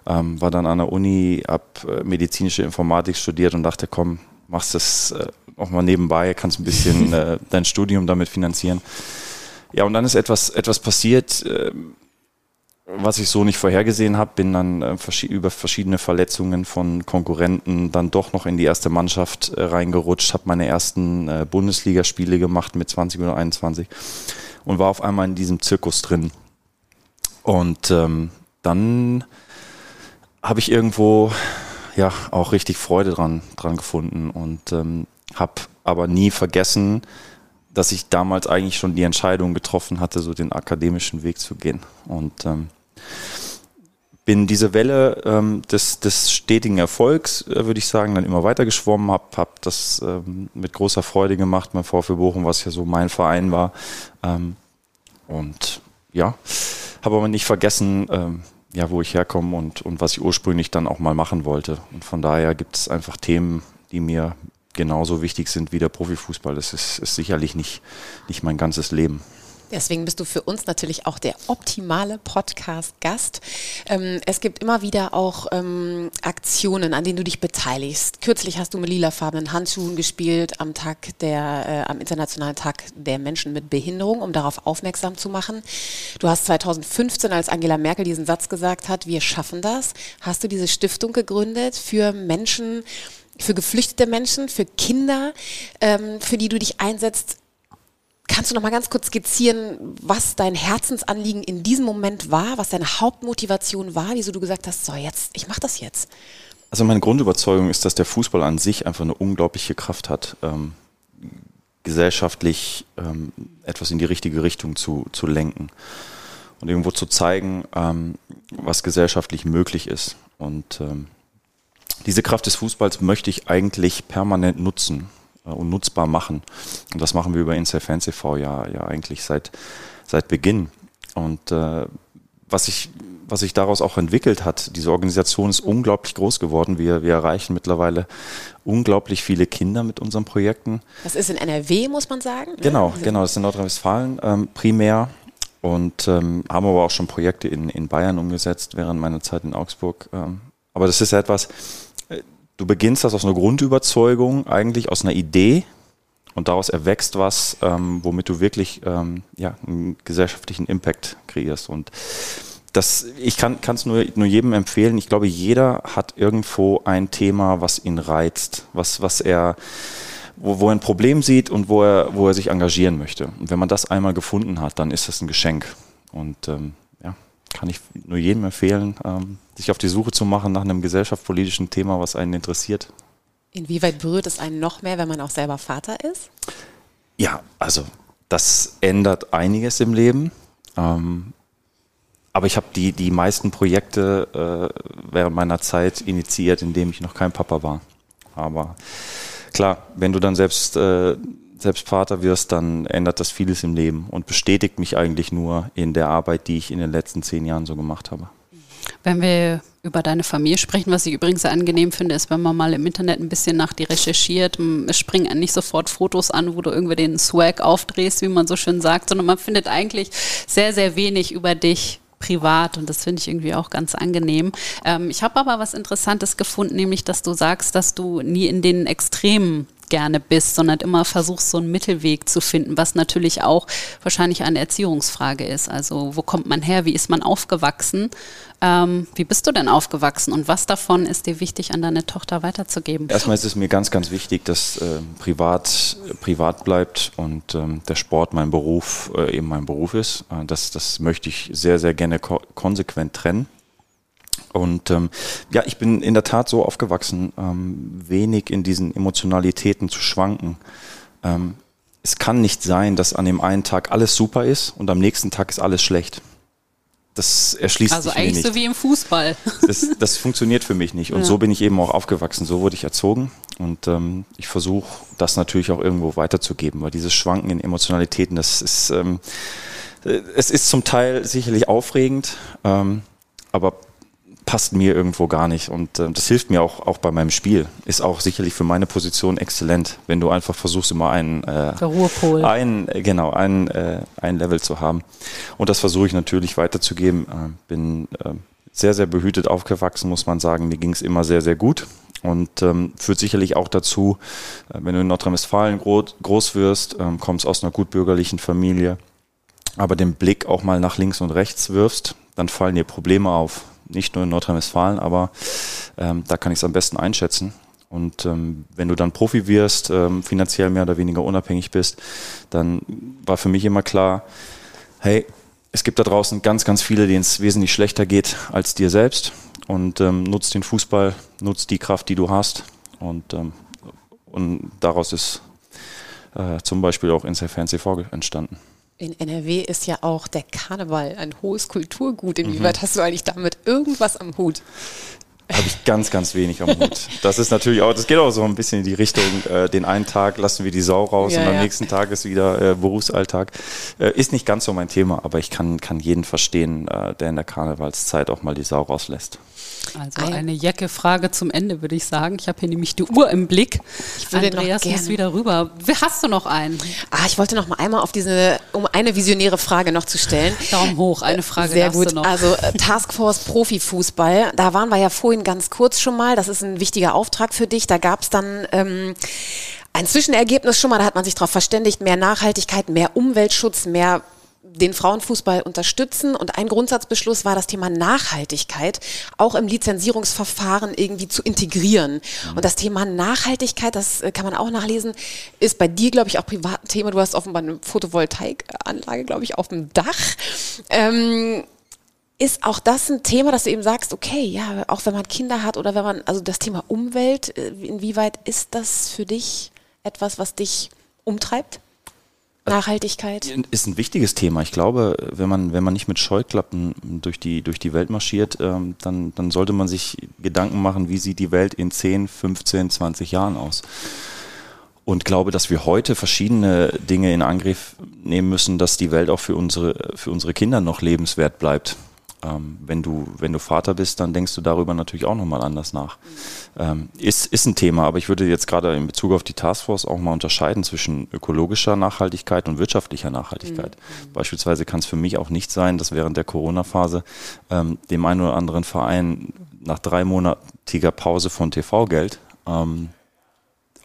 Ähm, war dann an der Uni, habe äh, medizinische Informatik studiert und dachte, komm, machst das äh, auch mal nebenbei, kannst ein bisschen äh, dein Studium damit finanzieren. Ja, und dann ist etwas, etwas passiert, äh, was ich so nicht vorhergesehen habe, bin dann äh, über verschiedene Verletzungen von Konkurrenten dann doch noch in die erste Mannschaft äh, reingerutscht, habe meine ersten äh, Bundesligaspiele gemacht mit 20 oder 21 und war auf einmal in diesem Zirkus drin. Und ähm, dann habe ich irgendwo ja auch richtig Freude dran, dran gefunden und ähm, habe aber nie vergessen, dass ich damals eigentlich schon die Entscheidung getroffen hatte, so den akademischen Weg zu gehen. Und ähm, bin diese Welle ähm, des, des stetigen Erfolgs, äh, würde ich sagen, dann immer weiter geschwommen, habe hab das ähm, mit großer Freude gemacht mein VfB Bochum, was ja so mein Verein war. Ähm, und ja, habe aber nicht vergessen, ähm, ja, wo ich herkomme und, und was ich ursprünglich dann auch mal machen wollte. Und von daher gibt es einfach Themen, die mir genauso wichtig sind wie der Profifußball. Das ist, ist sicherlich nicht, nicht mein ganzes Leben. Deswegen bist du für uns natürlich auch der optimale Podcast-Gast. Ähm, es gibt immer wieder auch ähm, Aktionen, an denen du dich beteiligst. Kürzlich hast du mit lilafarbenen Handschuhen gespielt am Tag der, äh, am Internationalen Tag der Menschen mit Behinderung, um darauf aufmerksam zu machen. Du hast 2015, als Angela Merkel diesen Satz gesagt hat, wir schaffen das, hast du diese Stiftung gegründet für Menschen, für geflüchtete Menschen, für Kinder, ähm, für die du dich einsetzt, Kannst du noch mal ganz kurz skizzieren, was dein Herzensanliegen in diesem Moment war, was deine Hauptmotivation war, wieso du gesagt hast, so jetzt, ich mache das jetzt? Also meine Grundüberzeugung ist, dass der Fußball an sich einfach eine unglaubliche Kraft hat, ähm, gesellschaftlich ähm, etwas in die richtige Richtung zu, zu lenken und irgendwo zu zeigen, ähm, was gesellschaftlich möglich ist. Und ähm, diese Kraft des Fußballs möchte ich eigentlich permanent nutzen. Äh, und nutzbar machen. Und das machen wir über Insel Fans e.V. ja, ja eigentlich seit, seit Beginn. Und äh, was sich was sich daraus auch entwickelt hat, diese Organisation ist unglaublich groß geworden. Wir, wir erreichen mittlerweile unglaublich viele Kinder mit unseren Projekten. Das ist in NRW, muss man sagen. Ne? Genau, also genau, das ist in Nordrhein-Westfalen ähm, primär. Und ähm, haben aber auch schon Projekte in, in Bayern umgesetzt während meiner Zeit in Augsburg. Ähm, aber das ist etwas, du beginnst das aus einer Grundüberzeugung, eigentlich aus einer Idee und daraus erwächst was, ähm, womit du wirklich ähm, ja, einen gesellschaftlichen Impact kreierst. Und das, ich kann es nur, nur jedem empfehlen. Ich glaube, jeder hat irgendwo ein Thema, was ihn reizt, was, was er, wo, wo er ein Problem sieht und wo er, wo er sich engagieren möchte. Und wenn man das einmal gefunden hat, dann ist das ein Geschenk. Und ähm, kann ich nur jedem empfehlen, ähm, sich auf die Suche zu machen nach einem gesellschaftspolitischen Thema, was einen interessiert. Inwieweit berührt es einen noch mehr, wenn man auch selber Vater ist? Ja, also das ändert einiges im Leben. Ähm, aber ich habe die, die meisten Projekte äh, während meiner Zeit initiiert, indem ich noch kein Papa war. Aber klar, wenn du dann selbst äh, selbst Vater wirst, dann ändert das vieles im Leben und bestätigt mich eigentlich nur in der Arbeit, die ich in den letzten zehn Jahren so gemacht habe. Wenn wir über deine Familie sprechen, was ich übrigens sehr angenehm finde, ist, wenn man mal im Internet ein bisschen nach dir recherchiert, es springen nicht sofort Fotos an, wo du irgendwie den Swag aufdrehst, wie man so schön sagt, sondern man findet eigentlich sehr, sehr wenig über dich privat und das finde ich irgendwie auch ganz angenehm. Ähm, ich habe aber was Interessantes gefunden, nämlich, dass du sagst, dass du nie in den Extremen gerne bist, sondern immer versuchst, so einen Mittelweg zu finden, was natürlich auch wahrscheinlich eine Erziehungsfrage ist. Also wo kommt man her, wie ist man aufgewachsen? Ähm, wie bist du denn aufgewachsen und was davon ist dir wichtig an deine Tochter weiterzugeben? Erstmal ist es mir ganz, ganz wichtig, dass äh, privat, privat bleibt und ähm, der Sport mein Beruf äh, eben mein Beruf ist. Äh, das, das möchte ich sehr, sehr gerne ko konsequent trennen. Und ähm, ja, ich bin in der Tat so aufgewachsen, ähm, wenig in diesen Emotionalitäten zu schwanken. Ähm, es kann nicht sein, dass an dem einen Tag alles super ist und am nächsten Tag ist alles schlecht. Das erschließt also sich mir nicht. Also eigentlich so wie im Fußball. Das, das funktioniert für mich nicht. Und ja. so bin ich eben auch aufgewachsen. So wurde ich erzogen. Und ähm, ich versuche das natürlich auch irgendwo weiterzugeben, weil dieses Schwanken in Emotionalitäten, das ist, ähm, äh, es ist zum Teil sicherlich aufregend, ähm, aber passt mir irgendwo gar nicht. Und äh, das hilft mir auch, auch bei meinem Spiel. Ist auch sicherlich für meine Position exzellent, wenn du einfach versuchst, immer einen, äh, Ruhepol. ein, äh, genau, ein, äh, ein Level zu haben. Und das versuche ich natürlich weiterzugeben. Äh, bin äh, sehr, sehr behütet aufgewachsen, muss man sagen. Mir ging es immer sehr, sehr gut. Und ähm, führt sicherlich auch dazu, äh, wenn du in Nordrhein-Westfalen groß, groß wirst, ähm, kommst aus einer gutbürgerlichen Familie, aber den Blick auch mal nach links und rechts wirfst, dann fallen dir Probleme auf. Nicht nur in Nordrhein-Westfalen, aber ähm, da kann ich es am besten einschätzen. Und ähm, wenn du dann Profi wirst, ähm, finanziell mehr oder weniger unabhängig bist, dann war für mich immer klar, hey, es gibt da draußen ganz, ganz viele, denen es wesentlich schlechter geht als dir selbst. Und ähm, nutzt den Fußball, nutzt die Kraft, die du hast. Und, ähm, und daraus ist äh, zum Beispiel auch Inside TV entstanden. In NRW ist ja auch der Karneval ein hohes Kulturgut. Inwieweit mhm. hast du eigentlich damit irgendwas am Hut? habe ich ganz, ganz wenig am Hut. Das ist natürlich auch, das geht auch so ein bisschen in die Richtung, äh, den einen Tag lassen wir die Sau raus ja, und am ja. nächsten Tag ist wieder äh, Berufsalltag. Äh, ist nicht ganz so mein Thema, aber ich kann, kann jeden verstehen, äh, der in der Karnevalszeit auch mal die Sau rauslässt. Also eine Jacke-Frage zum Ende, würde ich sagen. Ich habe hier nämlich die Uhr im Blick. Ich würde Andreas muss wieder rüber. Hast du noch einen? Ah, ich wollte noch mal einmal auf diese, um eine visionäre Frage noch zu stellen. Daumen hoch, eine Frage Sehr gut. Also äh, Taskforce Profifußball, da waren wir ja vorhin ganz kurz schon mal. Das ist ein wichtiger Auftrag für dich. Da gab es dann ähm, ein Zwischenergebnis schon mal, da hat man sich darauf verständigt, mehr Nachhaltigkeit, mehr Umweltschutz, mehr den Frauenfußball unterstützen. Und ein Grundsatzbeschluss war das Thema Nachhaltigkeit auch im Lizenzierungsverfahren irgendwie zu integrieren. Mhm. Und das Thema Nachhaltigkeit, das äh, kann man auch nachlesen, ist bei dir, glaube ich, auch privat ein Thema. Du hast offenbar eine Photovoltaikanlage, glaube ich, auf dem Dach. Ähm, ist auch das ein Thema, dass du eben sagst, okay, ja, auch wenn man Kinder hat oder wenn man, also das Thema Umwelt, äh, inwieweit ist das für dich etwas, was dich umtreibt? Nachhaltigkeit? Ist ein wichtiges Thema. Ich glaube, wenn man, wenn man nicht mit Scheuklappen durch die, durch die Welt marschiert, ähm, dann, dann sollte man sich Gedanken machen, wie sieht die Welt in 10, 15, 20 Jahren aus. Und glaube, dass wir heute verschiedene Dinge in Angriff nehmen müssen, dass die Welt auch für unsere, für unsere Kinder noch lebenswert bleibt. Ähm, wenn, du, wenn du Vater bist, dann denkst du darüber natürlich auch nochmal anders nach. Ähm, ist, ist ein Thema, aber ich würde jetzt gerade in Bezug auf die Taskforce auch mal unterscheiden zwischen ökologischer Nachhaltigkeit und wirtschaftlicher Nachhaltigkeit. Mhm. Beispielsweise kann es für mich auch nicht sein, dass während der Corona-Phase ähm, dem einen oder anderen Verein nach dreimonatiger Pause von TV-Geld ähm,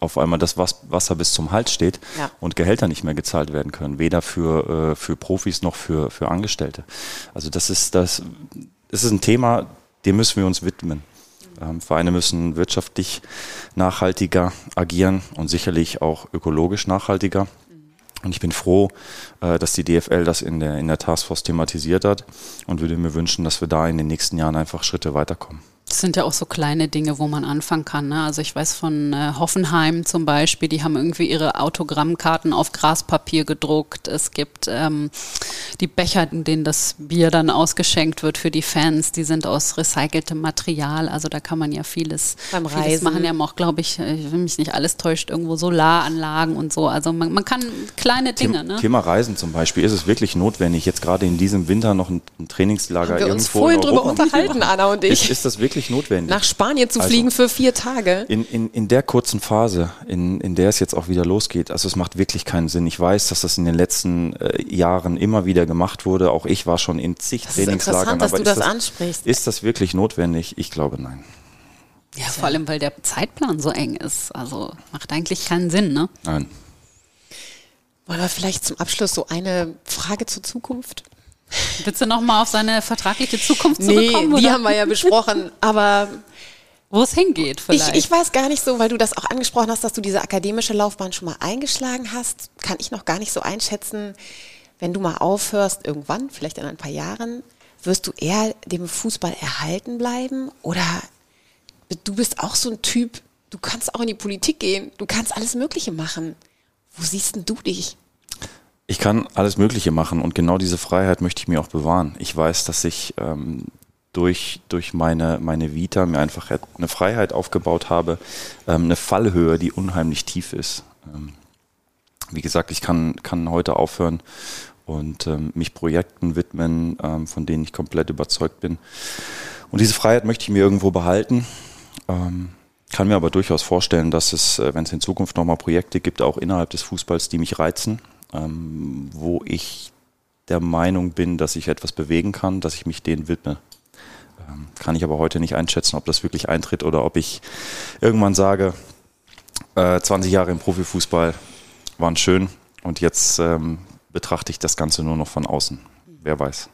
auf einmal das Wasser bis zum Hals steht ja. und Gehälter nicht mehr gezahlt werden können, weder für, äh, für Profis noch für, für Angestellte. Also das ist, das, das ist ein Thema, dem müssen wir uns widmen. Ähm, Vereine müssen wirtschaftlich nachhaltiger agieren und sicherlich auch ökologisch nachhaltiger. Und ich bin froh, äh, dass die DFL das in der, in der Taskforce thematisiert hat und würde mir wünschen, dass wir da in den nächsten Jahren einfach Schritte weiterkommen. Das sind ja auch so kleine Dinge, wo man anfangen kann. Ne? Also ich weiß von äh, Hoffenheim zum Beispiel, die haben irgendwie ihre Autogrammkarten auf Graspapier gedruckt. Es gibt ähm, die Becher, in denen das Bier dann ausgeschenkt wird für die Fans, die sind aus recyceltem Material. Also da kann man ja vieles, Beim Reisen. vieles machen. Haben auch, glaube ich, äh, ich will mich nicht alles täuscht, irgendwo Solaranlagen und so. Also man, man kann kleine Dinge. Thema, ne? Thema Reisen zum Beispiel. Ist es wirklich notwendig, jetzt gerade in diesem Winter noch ein, ein Trainingslager haben wir irgendwo uns vorhin drüber unterhalten, Anna und ich. Ist, ist das wirklich wirklich notwendig. Nach Spanien zu also, fliegen für vier Tage. In, in, in der kurzen Phase, in, in der es jetzt auch wieder losgeht, also es macht wirklich keinen Sinn. Ich weiß, dass das in den letzten äh, Jahren immer wieder gemacht wurde. Auch ich war schon in zig das Trainingslagern. Ist dass du das, das ansprichst. Ist das wirklich notwendig? Ich glaube nein. Ja, vor allem, weil der Zeitplan so eng ist. Also macht eigentlich keinen Sinn, ne? Nein. Wollen wir vielleicht zum Abschluss so eine Frage zur Zukunft? Willst du nochmal auf seine vertragliche Zukunft zurückkommen? Nee, die haben wir ja besprochen, aber wo es hingeht vielleicht. Ich, ich, weiß gar nicht so, weil du das auch angesprochen hast, dass du diese akademische Laufbahn schon mal eingeschlagen hast, kann ich noch gar nicht so einschätzen. Wenn du mal aufhörst, irgendwann, vielleicht in ein paar Jahren, wirst du eher dem Fußball erhalten bleiben oder du bist auch so ein Typ, du kannst auch in die Politik gehen, du kannst alles Mögliche machen. Wo siehst denn du dich? Ich kann alles Mögliche machen und genau diese Freiheit möchte ich mir auch bewahren. Ich weiß, dass ich ähm, durch, durch meine, meine Vita mir einfach eine Freiheit aufgebaut habe, ähm, eine Fallhöhe, die unheimlich tief ist. Ähm, wie gesagt, ich kann, kann heute aufhören und ähm, mich Projekten widmen, ähm, von denen ich komplett überzeugt bin. Und diese Freiheit möchte ich mir irgendwo behalten. Ähm, kann mir aber durchaus vorstellen, dass es, äh, wenn es in Zukunft nochmal Projekte gibt, auch innerhalb des Fußballs, die mich reizen ähm, wo ich der Meinung bin, dass ich etwas bewegen kann, dass ich mich denen widme. Ähm, kann ich aber heute nicht einschätzen, ob das wirklich eintritt oder ob ich irgendwann sage, äh, 20 Jahre im Profifußball waren schön und jetzt ähm, betrachte ich das Ganze nur noch von außen. Wer weiß.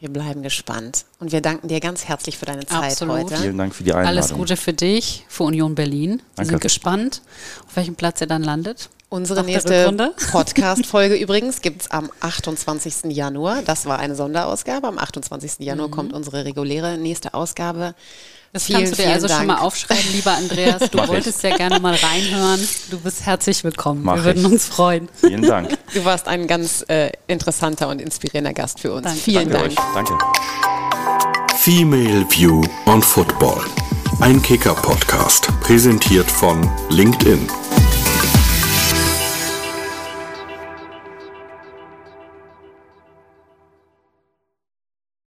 Wir bleiben gespannt. Und wir danken dir ganz herzlich für deine Zeit Absolut. heute. Vielen Dank für die Einladung. Alles Gute für dich, für Union Berlin. Wir Danke. sind gespannt, auf welchem Platz ihr dann landet. Unsere nächste. Podcast-Folge übrigens gibt es am 28. Januar. Das war eine Sonderausgabe. Am 28. Januar kommt unsere reguläre nächste Ausgabe. Das Vielen, kannst du dir also schon Dank. mal aufschreiben, lieber Andreas. Du Mach ich. wolltest ja gerne mal reinhören. Du bist herzlich willkommen. Mach Wir würden ich. uns freuen. Vielen Dank. Du warst ein ganz äh, interessanter und inspirierender Gast für uns. Danke. Vielen Danke Dank. euch. Danke. Female View on Football. Ein Kicker-Podcast, präsentiert von LinkedIn.